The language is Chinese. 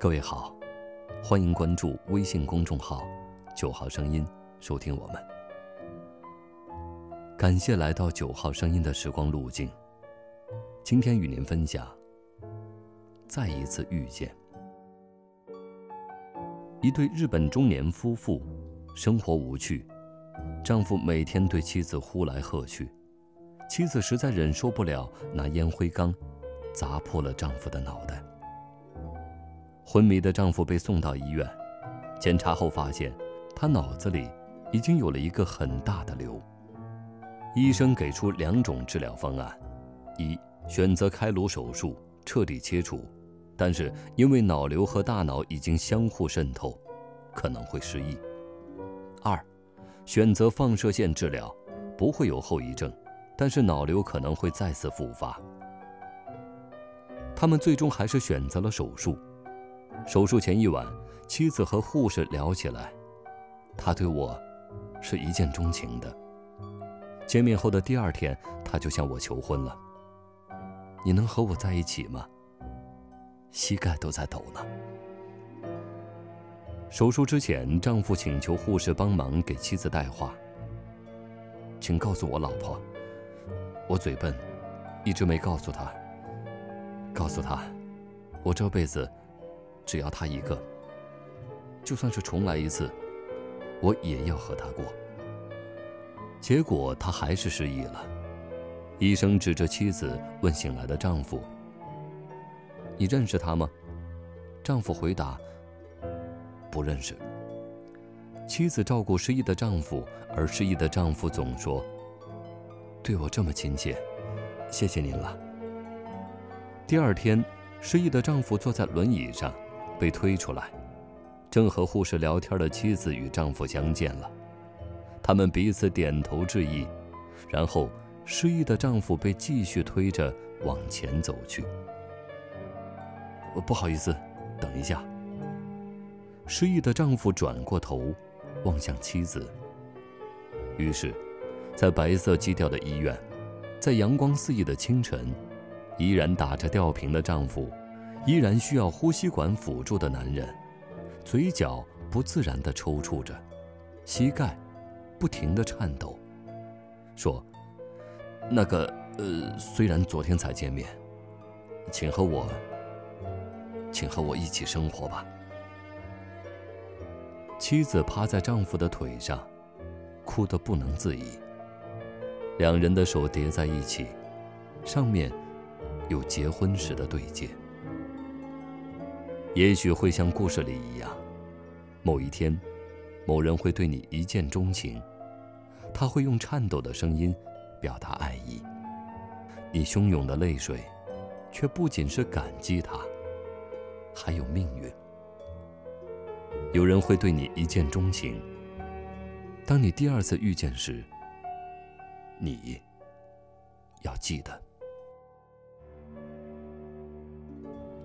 各位好，欢迎关注微信公众号“九号声音”，收听我们。感谢来到九号声音的时光路径。今天与您分享：再一次遇见。一对日本中年夫妇，生活无趣，丈夫每天对妻子呼来喝去，妻子实在忍受不了，拿烟灰缸砸破了丈夫的脑袋。昏迷的丈夫被送到医院，检查后发现，他脑子里已经有了一个很大的瘤。医生给出两种治疗方案：一，选择开颅手术，彻底切除，但是因为脑瘤和大脑已经相互渗透，可能会失忆；二，选择放射线治疗，不会有后遗症，但是脑瘤可能会再次复发。他们最终还是选择了手术。手术前一晚，妻子和护士聊起来，他对我是一见钟情的。见面后的第二天，他就向我求婚了。你能和我在一起吗？膝盖都在抖呢。手术之前，丈夫请求护士帮忙给妻子带话，请告诉我老婆，我嘴笨，一直没告诉她。告诉她，我这辈子。只要他一个，就算是重来一次，我也要和他过。结果他还是失忆了。医生指着妻子问醒来的丈夫：“你认识他吗？”丈夫回答：“不认识。”妻子照顾失忆的丈夫，而失忆的丈夫总说：“对我这么亲切，谢谢您了。”第二天，失忆的丈夫坐在轮椅上。被推出来，正和护士聊天的妻子与丈夫相见了，他们彼此点头致意，然后失忆的丈夫被继续推着往前走去。不好意思，等一下。失忆的丈夫转过头，望向妻子。于是，在白色基调的医院，在阳光四溢的清晨，依然打着吊瓶的丈夫。依然需要呼吸管辅助的男人，嘴角不自然地抽搐着，膝盖不停地颤抖，说：“那个，呃，虽然昨天才见面，请和我，请和我一起生活吧。”妻子趴在丈夫的腿上，哭得不能自已。两人的手叠在一起，上面有结婚时的对戒。也许会像故事里一样，某一天，某人会对你一见钟情，他会用颤抖的声音表达爱意。你汹涌的泪水，却不仅是感激他，还有命运。有人会对你一见钟情，当你第二次遇见时，你要记得。